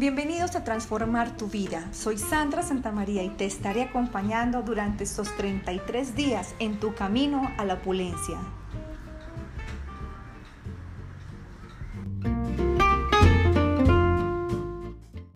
Bienvenidos a Transformar tu Vida. Soy Sandra Santamaría y te estaré acompañando durante estos 33 días en tu camino a la opulencia.